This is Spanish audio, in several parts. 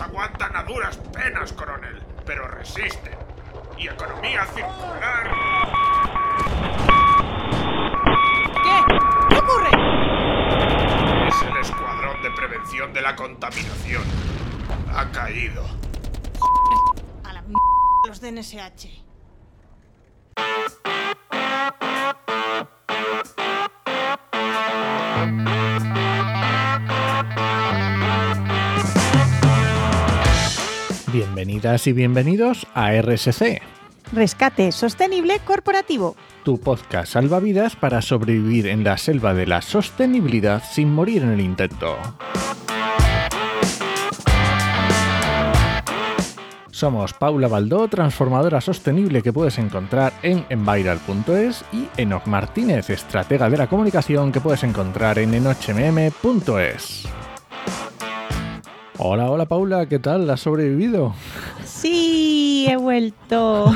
aguantan a duras penas, coronel, pero resisten. Y economía circular... ¿Qué? ¿Qué ocurre? Es el escuadrón de prevención de la contaminación. Ha caído. A la m los de NSH. Bienvenidas y bienvenidos a RSC, Rescate sostenible corporativo. tu podcast salvavidas para sobrevivir en la selva de la sostenibilidad sin morir en el intento. Somos Paula Baldó, transformadora sostenible que puedes encontrar en enviral.es y Enoch Martínez, estratega de la comunicación que puedes encontrar en enochmm.es. Hola, hola Paula, ¿qué tal? ¿Has sobrevivido? Sí, he vuelto.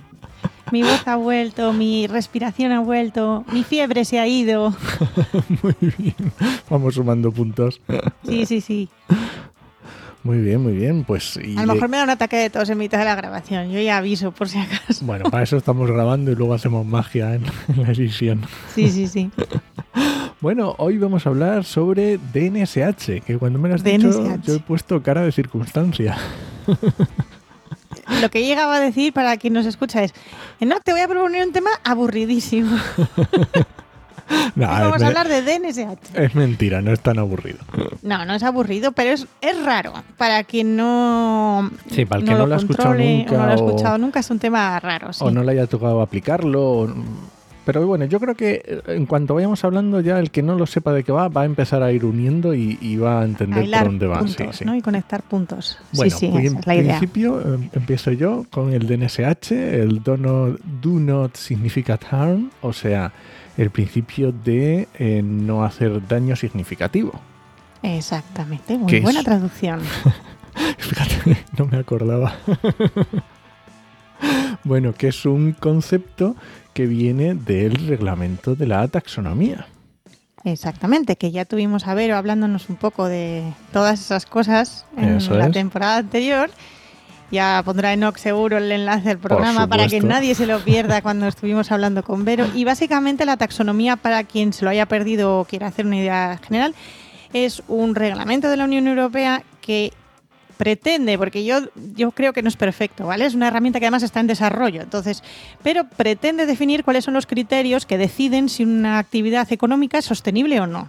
Mi voz ha vuelto, mi respiración ha vuelto, mi fiebre se ha ido. Muy bien, vamos sumando puntos. Sí, sí, sí. Muy bien, muy bien. Pues y A lo mejor me da un ataque de tos en mitad de la grabación. Yo ya aviso por si acaso. bueno, para eso estamos grabando y luego hacemos magia en, en la edición. Sí, sí, sí. Bueno, hoy vamos a hablar sobre DNSH, que cuando me lo has dicho DNSH. yo he puesto cara de circunstancia. Lo que llegaba a decir para quien nos escucha es, no, te voy a proponer un tema aburridísimo. No, Vamos a hablar de DNSH. es mentira, no es tan aburrido. No, no es aburrido, pero es, es raro. Para quien no, Sí, para el que no lo ha escuchado nunca o no lo ha o- escuchado nunca, es un tema raro. sí. O no le haya tocado aplicarlo. o- Pero bueno, yo creo que eh, en cuanto vayamos hablando ya, el que no lo sepa de qué va, va a empezar a ir uniendo y, y va a entender Bailar por dónde va. Sí, puntos, sí. ¿no? Y conectar puntos. Bueno, sí, sí, pues esa en es la idea. principio eh, empiezo yo con el DNSH, el do not, do not significant harm, o sea, el principio de eh, no hacer daño significativo. Exactamente, muy ¿Qué buena es? traducción. Fíjate, no me acordaba. bueno, que es un concepto que viene del reglamento de la taxonomía. Exactamente, que ya tuvimos a Vero hablándonos un poco de todas esas cosas en Eso la es. temporada anterior. Ya pondrá Enoch seguro el enlace del programa para que nadie se lo pierda cuando estuvimos hablando con Vero. Y básicamente la taxonomía, para quien se lo haya perdido o quiera hacer una idea general, es un reglamento de la Unión Europea que pretende, porque yo, yo creo que no es perfecto, ¿vale? Es una herramienta que además está en desarrollo, entonces, pero pretende definir cuáles son los criterios que deciden si una actividad económica es sostenible o no.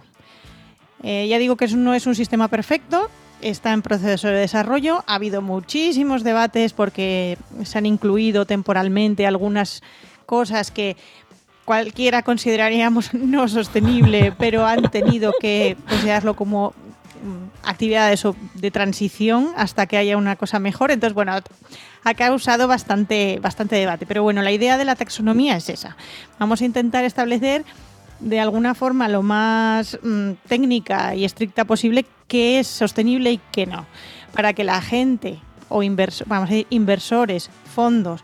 Eh, ya digo que no es un sistema perfecto, está en proceso de desarrollo, ha habido muchísimos debates porque se han incluido temporalmente algunas cosas que cualquiera consideraríamos no sostenible, pero han tenido que considerarlo como actividades o- de transición hasta que haya una cosa mejor. Entonces, bueno, ha causado bastante, bastante debate. Pero bueno, la idea de la taxonomía es esa. Vamos a intentar establecer de alguna forma lo más mm, técnica y estricta posible qué es sostenible y qué no. Para que la gente o vamos a decir, inversores, fondos,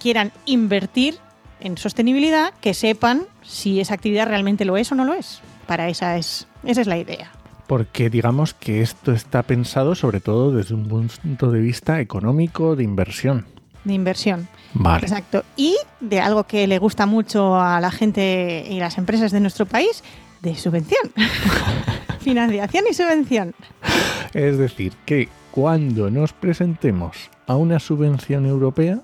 quieran invertir en sostenibilidad, que sepan si esa actividad realmente lo es o no lo es. Para esa es, esa es la idea. Porque digamos que esto está pensado sobre todo desde un punto de vista económico de inversión. De inversión. Vale. Exacto. Y de algo que le gusta mucho a la gente y las empresas de nuestro país, de subvención. Financiación y subvención. Es decir, que cuando nos presentemos a una subvención europea,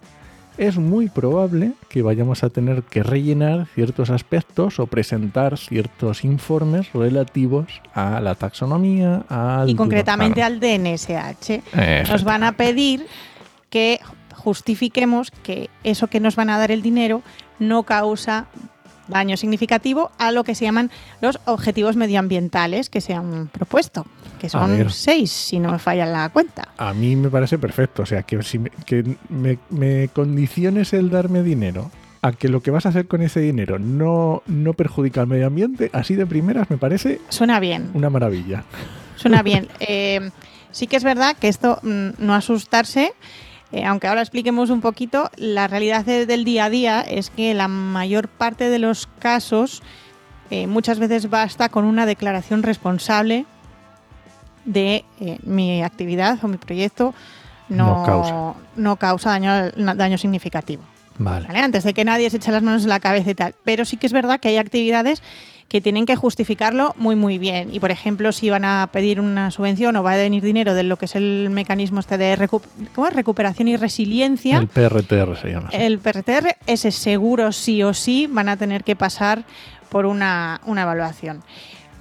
es muy probable que vayamos a tener que rellenar ciertos aspectos o presentar ciertos informes relativos a la taxonomía, al Y concretamente al DNSH. Nos van a pedir que justifiquemos que eso que nos van a dar el dinero no causa daño significativo a lo que se llaman los objetivos medioambientales que se han propuesto, que son seis, si no me falla la cuenta. A mí me parece perfecto, o sea, que, si me, que me, me condiciones el darme dinero a que lo que vas a hacer con ese dinero no, no perjudica al medio ambiente, así de primeras me parece Suena bien. una maravilla. Suena bien. Eh, sí que es verdad que esto mm, no asustarse, eh, aunque ahora expliquemos un poquito, la realidad de- del día a día es que la mayor parte de los casos eh, muchas veces basta con una declaración responsable de eh, mi actividad o mi proyecto no, No causa. no causa daño, daño significativo. Vale. ¿vale? Antes de que nadie se eche las manos en la cabeza y tal. Pero sí que es verdad que hay actividades que tienen que justificarlo muy muy bien. Y por ejemplo, si van a pedir una subvención o va a venir dinero de lo que es el mecanismo este de recu- ¿cómo es? recuperación y resiliencia, El PRTR se llama. así. el PRTR, ese seguro sí o sí van a tener que pasar por una, una evaluación.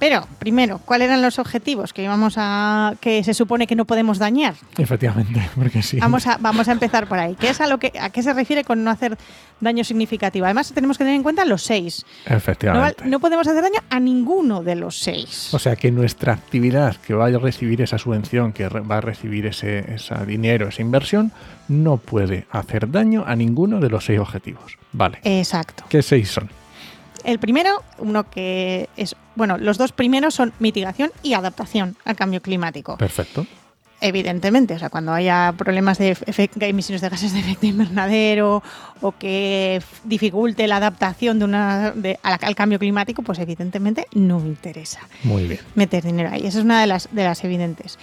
Pero, primero, ¿cuáles eran los objetivos que íbamos a que se supone que no podemos dañar? Efectivamente, porque sí. Vamos a, vamos a empezar por ahí. ¿Qué es a lo que a qué se refiere con no hacer daño significativo? Además, tenemos que tener en cuenta los seis. Efectivamente. no podemos hacer daño a ninguno de los seis. O sea que nuestra actividad que va a recibir esa subvención, que va a recibir ese, ese dinero, esa inversión, no puede hacer daño a ninguno de los seis objetivos. Vale. Exacto. ¿Qué seis son? El primero, uno que es, bueno, los dos primeros son mitigación y adaptación al cambio climático. Perfecto. Evidentemente, o sea, cuando haya problemas de emisiones de gases de efecto invernadero o que dificulte la adaptación de una, de- al, al cambio climático, pues evidentemente no me interesa Muy bien. meter dinero ahí. Esa es una de las, de las evidentes.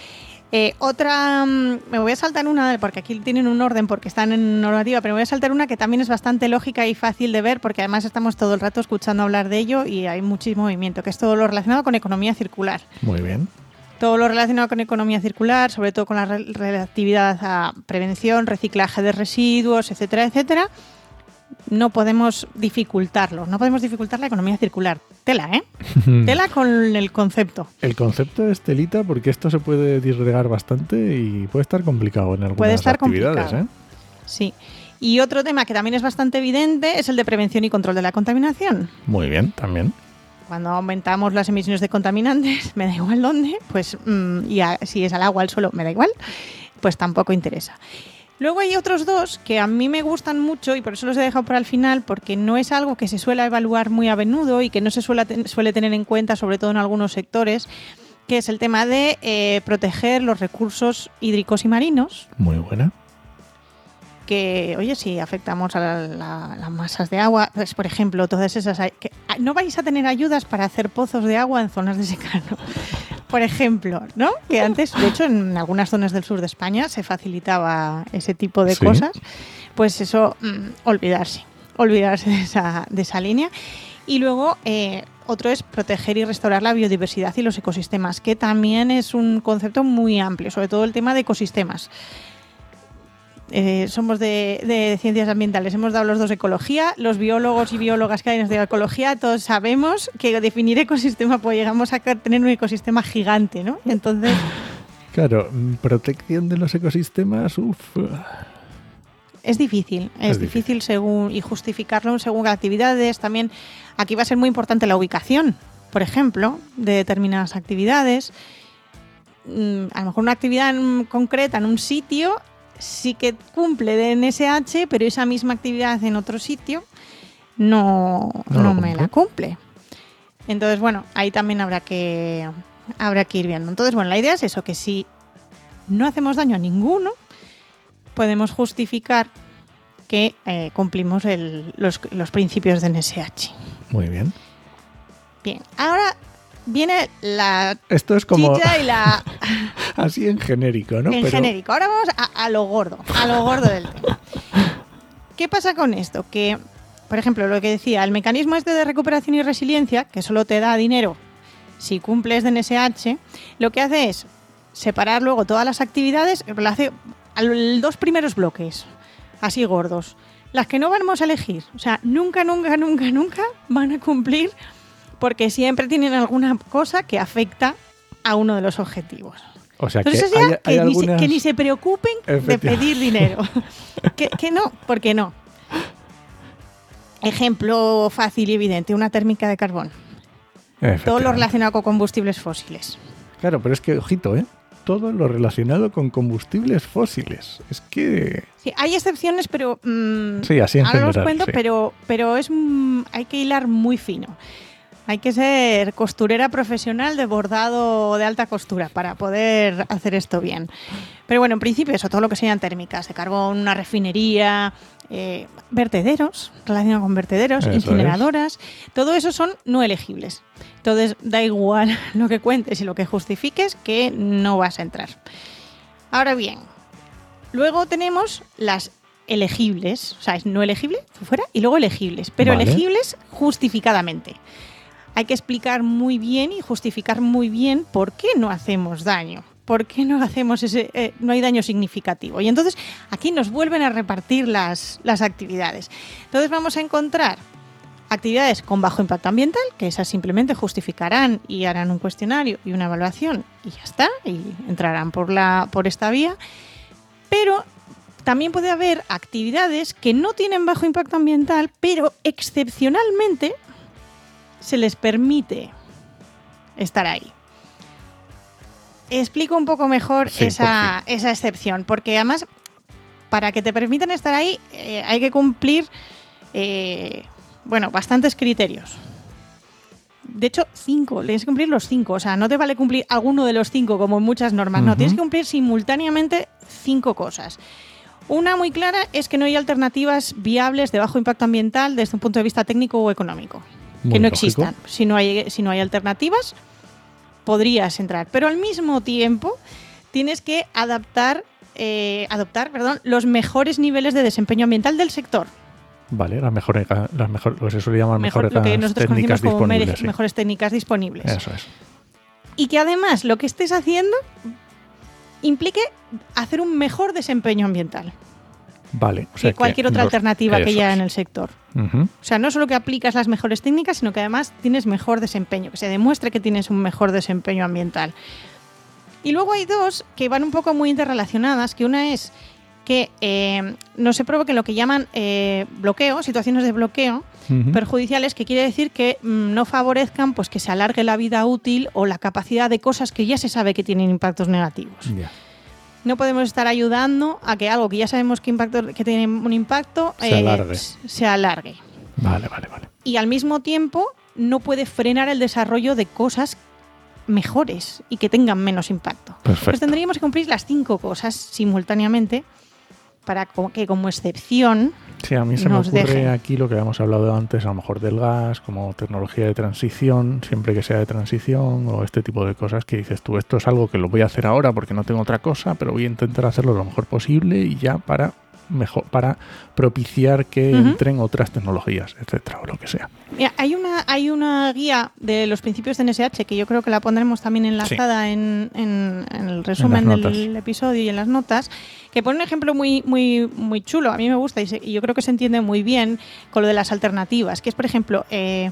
Eh, otra, mm, me voy a saltar una, porque aquí tienen un orden porque están en normativa, pero me voy a saltar una que también es bastante lógica y fácil de ver, porque además estamos todo el rato escuchando hablar de ello y hay muchísimo movimiento, que es todo lo relacionado con economía circular Muy bien. todo lo relacionado con economía circular, sobre todo con la re- relatividad a prevención, reciclaje de residuos, etcétera, etcétera, no podemos dificultarlo, no podemos dificultar la economía circular. Tela, ¿eh? Tela con el concepto. El concepto es telita porque esto se puede disgregar bastante y puede estar complicado en algunas Puede estar actividades. complicado. ¿eh? Sí. Y otro tema que también es bastante evidente es el de prevención y control de la contaminación. Muy bien, también. Cuando aumentamos las emisiones de contaminantes, me da igual dónde, pues mm, y a- si es al agua, al suelo, me da igual, pues tampoco interesa. Luego hay otros dos que a mí me gustan mucho y por eso los he dejado para el final, porque no es algo que se suele evaluar muy a menudo y que no se suele, ten- suele tener en cuenta, sobre todo en algunos sectores, que es el tema de eh, proteger los recursos hídricos y marinos, Muy buena. que, oye, si afectamos a la- la- las masas de agua, pues, por ejemplo, todas esas... que- ah, no vais a tener ayudas para hacer pozos de agua en zonas de secano. Por ejemplo, ¿no? Que antes, de hecho, en algunas zonas del sur de España se facilitaba ese tipo de Sí. cosas. Pues eso, mm, olvidarse. Olvidarse de esa, de esa línea. Y luego, eh, otro es proteger y restaurar la biodiversidad y los ecosistemas, que también es un concepto muy amplio, sobre todo el tema de ecosistemas. Eh, somos de, de ciencias ambientales, hemos dado los dos ecología, los biólogos y biólogas que hay en de ecología, todos sabemos que definir ecosistema, pues llegamos a tener un ecosistema gigante, ¿no? Entonces, Claro, mm, protección de los ecosistemas, uff. es difícil, es, Es difícil. difícil. según y justificarlo según actividades. También aquí va a ser muy importante la ubicación, por ejemplo, de determinadas actividades. Mm, A lo mejor una actividad en- concreta en un sitio sí que cumple de NSH, pero esa misma actividad en otro sitio no, No me la cumple. Entonces, bueno, ahí también habrá que, habrá que ir viendo. Entonces, bueno, la idea es eso, que si no hacemos daño a ninguno, podemos justificar que eh, cumplimos el- los, los principios de NSH. Muy bien. Bien, ahora viene la Esto es como chicha y la así en genérico, ¿no? en Pero- genérico. Ahora vamos a, a lo gordo, a lo gordo del tema. ¿Qué pasa con esto? Que, por ejemplo, lo que decía, el mecanismo este de recuperación y resiliencia, que solo te da dinero si cumples de NSH, lo que hace es separar luego todas las actividades, lo hace dos primeros bloques, así gordos. Las que no vamos a elegir, o sea, nunca, nunca, nunca, nunca van a cumplir porque siempre tienen alguna cosa que afecta a uno de los objetivos. O sea, que Entonces ya hay, que, hay ni se, que ni se preocupen de pedir dinero. que, que no, porque no. Ejemplo fácil y evidente, una térmica de carbón. Todo lo relacionado con combustibles fósiles. Claro, pero es que, ojito, ¿eh? Todo lo relacionado con combustibles fósiles. Es que... Sí, hay excepciones, pero... mm, Sí, así en ahora os general, cuento, sí. pero, pero es, mm, hay que hilar muy fino. Hay que ser costurera profesional de bordado de alta costura para poder hacer esto bien. Pero bueno, en principio eso, todo lo que sean térmicas, de carbón, una refinería, eh, vertederos, relacionado con vertederos, Eso incineradoras, todo eso son no elegibles. Entonces da igual lo que cuentes y lo que justifiques que no vas a entrar. Ahora bien, luego tenemos las elegibles, o sea, es no elegible, fuera, y luego elegibles, pero Vale. elegibles justificadamente. Hay que explicar muy bien y justificar muy bien por qué no hacemos daño. ¿Por qué no hacemos ese, eh, no hay daño significativo? Y entonces aquí nos vuelven a repartir las, las actividades. Entonces vamos a encontrar actividades con bajo impacto ambiental, que esas simplemente justificarán y harán un cuestionario y una evaluación y ya está, y entrarán por, la, por esta vía. Pero también puede haber actividades que no tienen bajo impacto ambiental, pero excepcionalmente se les permite estar ahí. Explico un poco mejor Sí, esa, esa excepción, porque además, para que te permitan estar ahí, eh, hay que cumplir, eh, bueno, bastantes criterios. De hecho, cinco, tienes que cumplir los cinco. O sea, no te vale cumplir alguno de los cinco como en muchas normas. No, tienes que cumplir simultáneamente cinco cosas. Una muy clara es que no hay alternativas viables de bajo impacto ambiental desde un punto de vista técnico o económico. Muy que no lógico. existan. Si no, hay, si no hay alternativas, podrías entrar. Pero al mismo tiempo, tienes que adaptar, eh, adoptar perdón, los mejores niveles de desempeño ambiental del sector. Vale, las mejores, las mejor, lo que se suele llamar Mejor, mejores lo que nosotros técnicas como mere- disponibles. sí. mejores técnicas disponibles. Eso es. y que además lo que estés haciendo implique hacer un mejor desempeño ambiental Vale. O sea que cualquier otra los- alternativa que haya en el sector. O sea, no solo que aplicas las mejores técnicas, sino que además tienes mejor desempeño, que se demuestre que tienes un mejor desempeño ambiental. Y luego hay dos que van un poco muy interrelacionadas, que una es que eh, no se provoque lo que llaman eh, bloqueo, situaciones de bloqueo, perjudiciales, que quiere decir que mm, no favorezcan pues, que se alargue la vida útil o la capacidad de cosas que ya se sabe que tienen impactos negativos. No podemos estar ayudando a que algo que ya sabemos que, impacto, que tiene un impacto Se alargue. s- se alargue. Vale, vale, vale. Y al mismo tiempo no puede frenar el desarrollo de cosas mejores y que tengan menos impacto. Perfecto. Pues tendríamos que cumplir las cinco cosas simultáneamente para que como excepción Sí, a mí se me ocurre dejen. aquí lo que habíamos hablado antes, a lo mejor del gas, como tecnología de transición, siempre que sea de transición, o este tipo de cosas que dices tú, esto es algo que lo voy a hacer ahora porque no tengo otra cosa, pero voy a intentar hacerlo lo mejor posible y ya para mejor para propiciar que entren otras tecnologías, etcétera, o lo que sea. Mira, hay una, hay una guía de los principios de NSH que yo creo que la pondremos también enlazada en, en- en el resumen del episodio y en las notas, que pone un ejemplo muy, muy, muy chulo. A mí me gusta y, se- y yo creo que se entiende muy bien con lo de las alternativas, que es, por ejemplo, eh,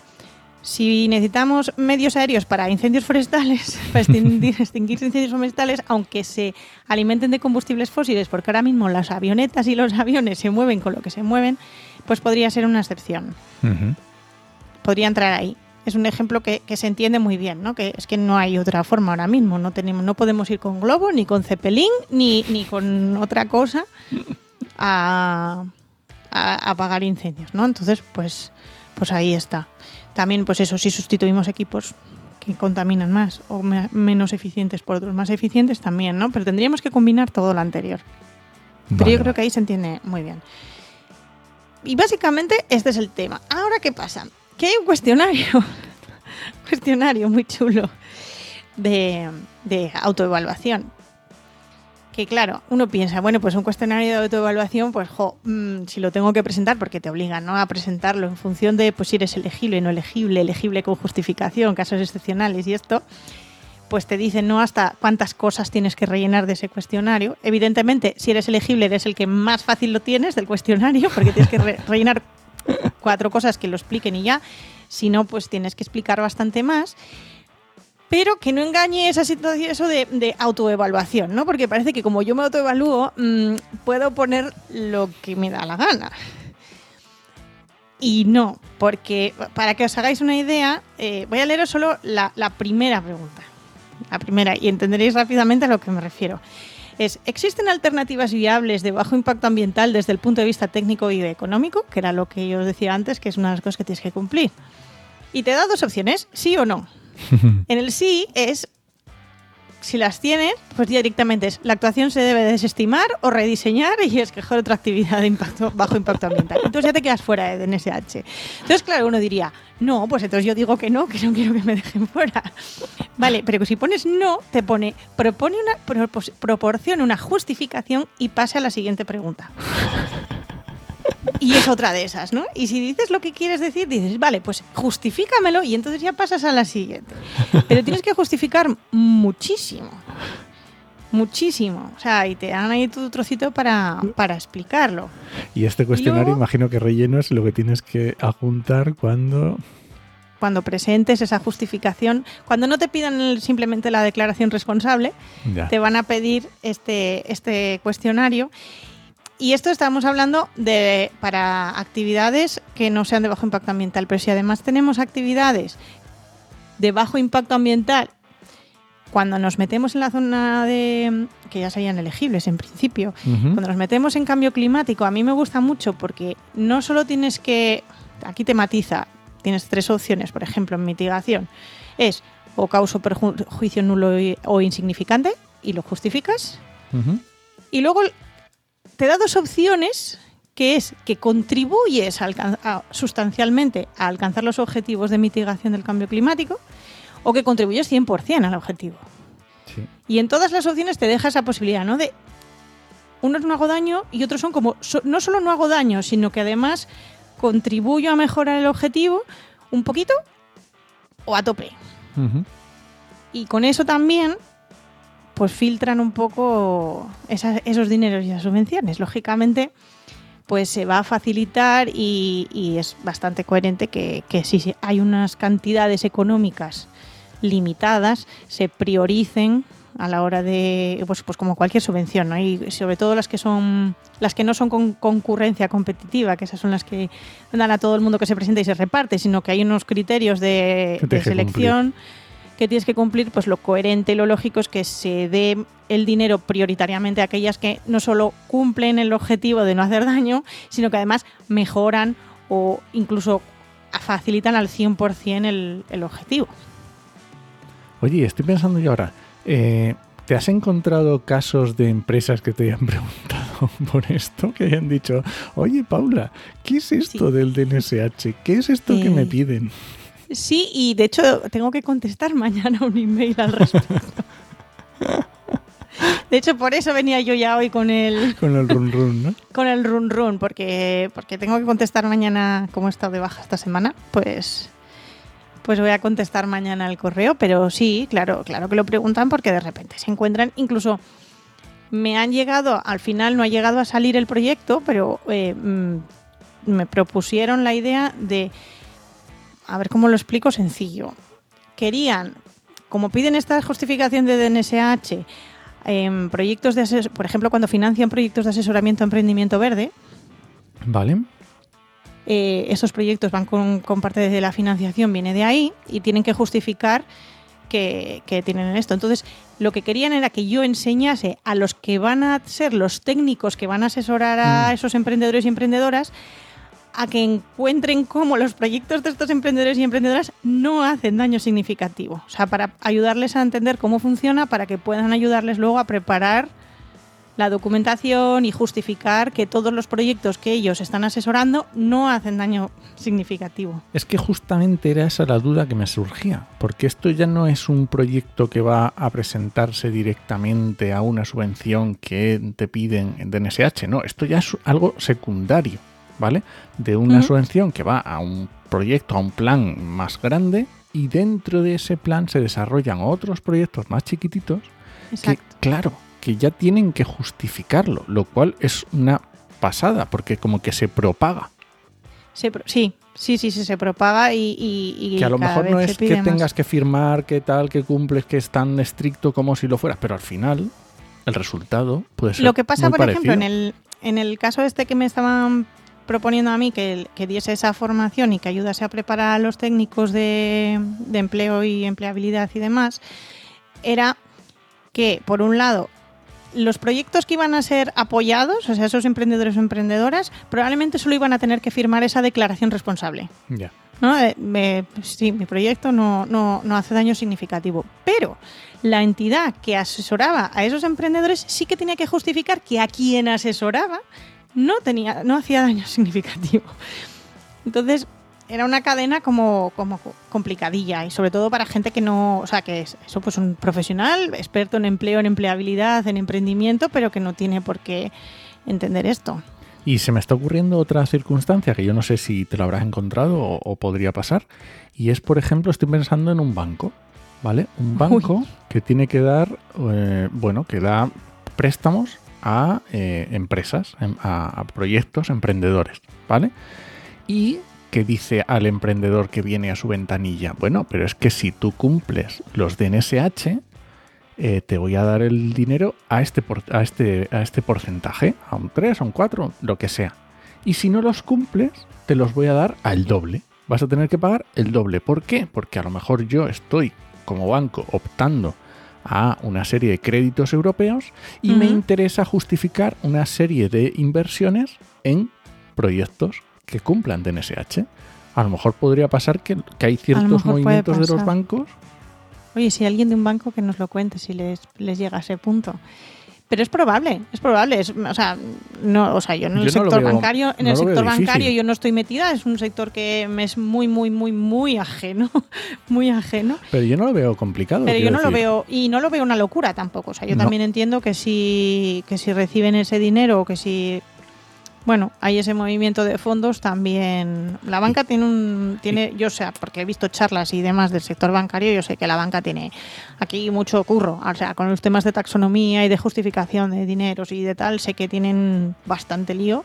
si necesitamos medios aéreos para incendios forestales, para extinguir, extinguir incendios forestales, aunque se alimenten de combustibles fósiles, porque ahora mismo las avionetas y los aviones se mueven con lo que se mueven, pues podría ser una excepción podría entrar ahí. Es un ejemplo que, que se entiende muy bien, ¿no? Que es que no hay otra forma ahora mismo. No tenemos, no podemos ir con globo, ni con cepelín, ni, ni con otra cosa a, a a apagar incendios, ¿no? Entonces, pues, pues ahí está. También, pues eso, si sustituimos equipos que contaminan más o me- menos eficientes por otros más eficientes también, ¿no? Pero tendríamos que combinar todo lo anterior. Pero yo creo que ahí se entiende muy bien. Y básicamente este es el tema. Ahora, ¿qué pasa? Que hay un cuestionario, cuestionario muy chulo de, de autoevaluación. Que claro, uno piensa, bueno, pues un cuestionario de autoevaluación, pues jo, mm, si lo tengo que presentar, porque te obligan ¿no? a presentarlo en función de pues si eres elegible, no elegible, elegible con justificación, casos excepcionales y esto, pues te dicen no hasta cuántas cosas tienes que rellenar de ese cuestionario. Evidentemente, si eres elegible, eres el que más fácil lo tienes del cuestionario, porque tienes que re- rellenar cuatro cosas que lo expliquen y ya. Si no, pues tienes que explicar bastante más. Pero que no engañe esa situación, eso de, autoevaluación, ¿no? Porque parece que como yo me autoevalúo, mm, puedo poner lo que me da la gana. Y no, porque para que os hagáis una idea, eh, voy a leeros solo la, la primera pregunta. La primera, y entenderéis rápidamente a lo que me refiero. Es, ¿existen alternativas viables de bajo impacto ambiental desde el punto de vista técnico y económico? Que era lo que yo os decía antes, que es una de las cosas que tienes que cumplir. Y te da dos opciones, sí o no. en el sí es si las tienes, pues directamente es la actuación se debe desestimar o rediseñar y escoger otra actividad de impacto, bajo impacto ambiental. Entonces ya te quedas fuera de NSH. Entonces, claro, uno diría, no, pues entonces yo digo que no, que no quiero que me dejen fuera. Vale, pero si pones no, te pone, propone una, proporciona una justificación y pase a la siguiente pregunta. Y es otra de esas, ¿no? Y si dices lo que quieres decir, dices, vale, pues justifícamelo y entonces ya pasas a la siguiente. Pero tienes que justificar muchísimo. Muchísimo. O sea, y te dan ahí tu trocito para, para explicarlo. Y este cuestionario, imagino que relleno es lo que tienes que adjuntar cuando cuando presentes esa justificación, cuando no te pidan simplemente la declaración responsable, te van a pedir este, este cuestionario y esto estamos hablando de para actividades que no sean de bajo impacto ambiental, pero si además tenemos actividades de bajo impacto ambiental, cuando nos metemos en la zona de que ya serían elegibles en principio, cuando nos metemos en cambio climático, a mí me gusta mucho porque no solo tienes que aquí te matiza, tienes tres opciones, por ejemplo, en mitigación, es o causa perjuicio nulo o insignificante y lo justificas. Y luego te da dos opciones, que es que contribuyes sustancialmente a alcanzar los objetivos de mitigación del cambio climático o que contribuyes 100% al objetivo. Y en todas las opciones te deja esa posibilidad, ¿no? De unos no hago daño y otros son como, no solo no hago daño, sino que además contribuyo a mejorar el objetivo un poquito o a tope. Y con eso también pues filtran un poco esos dineros y esas subvenciones. Lógicamente, pues se va a facilitar y, es bastante coherente que, si hay unas cantidades económicas limitadas, se prioricen a la hora de pues, pues como cualquier subvención ¿no? y sobre todo las que son las que no son con concurrencia competitiva que esas son las que dan a todo el mundo que se presenta y se reparte sino que hay unos criterios de, selección que tienes que cumplir, pues lo coherente y lo lógico es que se dé el dinero prioritariamente a aquellas que no solo cumplen el objetivo de no hacer daño, sino que además mejoran o incluso facilitan al 100% el, el objetivo. Oye, estoy pensando yo ahora, eh, ¿te has encontrado casos de empresas que te hayan preguntado por esto? Que hayan dicho, oye Paula, ¿qué es esto del DNSH? ¿Qué es esto que me eh, piden? Sí, y de hecho tengo que contestar mañana un email al respecto. De hecho, por eso venía yo ya hoy con el... Con el run run, ¿no? con el run run, porque, porque tengo que contestar mañana, como he estado de baja esta semana, pues, pues voy a contestar mañana el correo, pero sí, claro, claro que lo preguntan porque de repente se encuentran, incluso me han llegado, al final no ha llegado a salir el proyecto, pero eh, mm, me propusieron la idea de a ver cómo lo explico sencillo. Querían, como piden esta justificación de DNSH, en proyectos de por ejemplo, cuando financian proyectos de asesoramiento a emprendimiento verde. Vale. Eh, esos proyectos van con, parte de la financiación, viene de ahí, y tienen que justificar que, que, tienen esto. Entonces, lo que querían era que yo enseñase a los que van a ser los técnicos que van a asesorar a mm. esos emprendedores y emprendedoras a que encuentren cómo los proyectos de estos emprendedores y emprendedoras no hacen daño significativo. O sea, para ayudarles a entender cómo funciona, para que puedan ayudarles luego a preparar la documentación y justificar que todos los proyectos que ellos están asesorando no hacen daño significativo. Es que justamente era esa la duda que me surgía, porque esto ya no es un proyecto que va a presentarse directamente a una subvención que te piden en DNSH, no, esto ya es algo secundario. ¿Vale? De una subvención que va a un proyecto, a un plan más grande y dentro de ese plan se desarrollan otros proyectos más chiquititos que, claro, que ya tienen que justificarlo, lo cual es una pasada porque como que se propaga. sí, sí, sí, sí, se propaga y, que a lo mejor no es que tengas que firmar, que tal, que cumples, que es tan estricto como si lo fueras, pero al final el resultado puede ser. Lo que pasa, por ejemplo, en el, en el caso este que me estaban proponiendo a mí que, que, diese esa formación y que ayudase a preparar a los técnicos de, empleo y empleabilidad y demás, era que, por un lado, los proyectos que iban a ser apoyados, o sea, esos emprendedores o emprendedoras, probablemente solo iban a tener que firmar esa declaración responsable. ¿no? Eh, me- sí, mi proyecto no, no, no hace daño significativo. Pero la entidad que asesoraba a esos emprendedores sí que tenía que justificar que a quien asesoraba no, tenía, no hacía daño significativo. Entonces, era una cadena como, como complicadilla y sobre todo para gente que no, o sea, que es eso pues un profesional, experto en empleo, en empleabilidad, en emprendimiento, pero que no tiene por qué entender esto. Y se me está ocurriendo otra circunstancia que yo no sé si te lo habrás encontrado o, o podría pasar. Y es, por ejemplo, estoy pensando en un banco, ¿vale? Un banco Uy. que tiene que dar, eh, bueno, que da préstamos a eh, empresas, em- a, proyectos emprendedores, ¿vale? Y que dice al emprendedor que viene a su ventanilla, bueno, pero es que si tú cumples los de NSH, eh, te voy a dar el dinero a este, a, este, a este porcentaje, a un 3, a un 4, lo que sea. Y si no los cumples, te los voy a dar al doble. Vas a tener que pagar el doble. ¿Por qué? Porque a lo mejor yo estoy como banco optando a una serie de créditos europeos y me interesa justificar una serie de inversiones en proyectos que cumplan de NSH. A lo mejor podría pasar que, que hay ciertos movimientos de los bancos Oye, si alguien de un banco que nos lo cuente, si les, les llega a ese punto. Pero es probable, es probable. Es, o, sea, no, o sea, yo en el Yo no lo sector veo- bancario, en no el sector bancario yo no estoy metida, es un sector que me es muy, muy, muy, muy ajeno, muy ajeno. Pero yo no lo veo complicado. Pero yo no lo veo, y no lo veo una locura tampoco. O sea, yo No. también entiendo que si, que si reciben ese dinero o que si bueno, hay ese movimiento de fondos también. La banca tiene un, tiene, yo sé, porque he visto charlas y demás del sector bancario, yo sé que la banca tiene aquí mucho curro. O sea, con los temas de taxonomía y de justificación de dineros y de tal, sé que tienen bastante lío.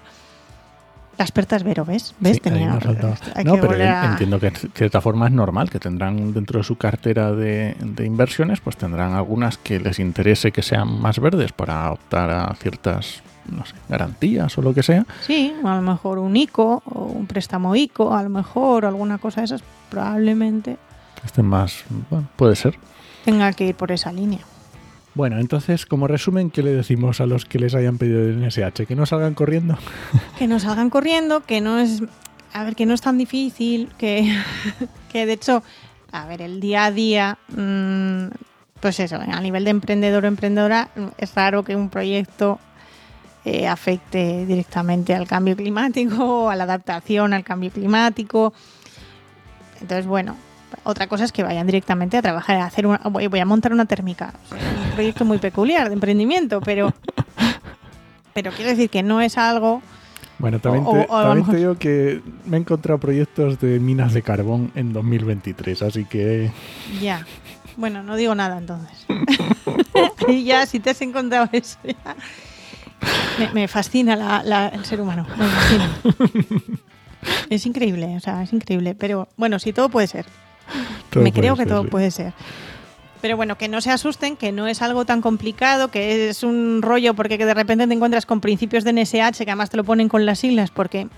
La experta es Vero, ¿ves? ¿Ves? Sí, Tenía- No, que pero a- entiendo que de cierta forma es normal que tendrán dentro de su cartera de, de inversiones, pues tendrán algunas que les interese que sean más verdes para optar a ciertas no sé, garantías o lo que sea. Sí, a lo mejor un ICO o un préstamo ICO, a lo mejor alguna cosa de esas, probablemente estén más, bueno, puede ser. tenga que ir por esa línea. Bueno, entonces, como resumen, ¿qué le decimos a los que les hayan pedido el NSH? ¿Que no salgan corriendo? Que no salgan corriendo, que no es, a ver, que no es tan difícil, que, que de hecho, a ver, el día a día, mm, pues eso, a nivel de emprendedor o emprendedora, es raro que un proyecto eh, afecte directamente al cambio climático, a la adaptación al cambio climático. Entonces, bueno, otra cosa es que vayan directamente a trabajar, a hacer una, voy voy a montar una térmica. Un proyecto muy peculiar de emprendimiento, pero, pero quiero decir que no es algo Bueno, también, te, o también mejor- te digo que me he encontrado proyectos de minas de carbón en 2023, así que Ya. Bueno, no digo nada entonces. y ya, si te has encontrado eso, ya. Me, me fascina la- la- el ser humano. Me fascina. Es increíble, o sea, es increíble. Pero bueno, sí, todo puede ser. todo me puede creo que todo sí. puede ser. Pero bueno, que no se asusten, que no es algo tan complicado, que es un rollo porque que de repente te encuentras con principios de NSH, que además te lo ponen con las siglas, porque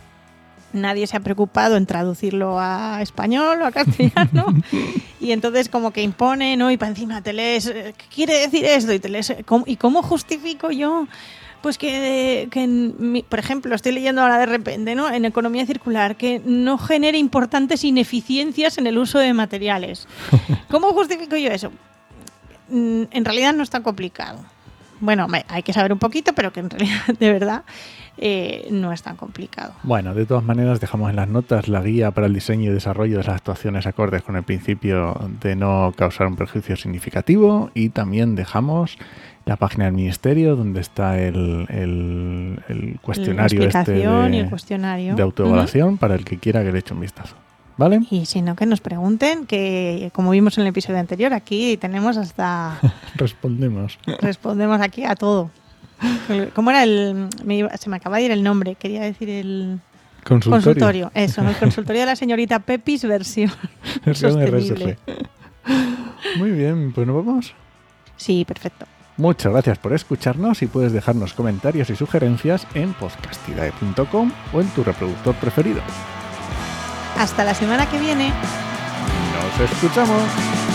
nadie se ha preocupado en traducirlo a español o a castellano. y entonces como que impone, ¿no? Y para encima te lees, eh, ¿qué quiere decir esto? Y te lees, eh, ¿cómo- ¿y cómo justifico yo? Pues que, que por ejemplo, estoy leyendo ahora de repente, ¿no? En economía circular, que no genere importantes ineficiencias en el uso de materiales. ¿Cómo justifico yo eso? Mm, En realidad no es tan complicado. Bueno, hay que saber un poquito, pero que en realidad, de verdad, eh, no es tan complicado. Bueno, de todas maneras dejamos en las notas la guía para el diseño y desarrollo de las actuaciones acordes con el principio de no causar un perjuicio significativo y también dejamos la página del ministerio donde está el, el- el cuestionario este de, y el cuestionario. de autoevaluación para el que quiera que le eche un vistazo. ¿Vale? Y si no, que nos pregunten, que como vimos en el episodio anterior, aquí tenemos hasta... Respondemos. respondemos aquí a todo. ¿Cómo era el...? me iba- se me acaba de ir el nombre, quería decir el... Consultorio. Consultorio, eso, el consultorio de la señorita Pepis versión Versión. Muy bien, pues nos vamos. Sí, perfecto. Muchas gracias por escucharnos y puedes dejarnos comentarios y sugerencias en podcastidae.com o en tu reproductor preferido. Hasta la semana que viene. Nos escuchamos.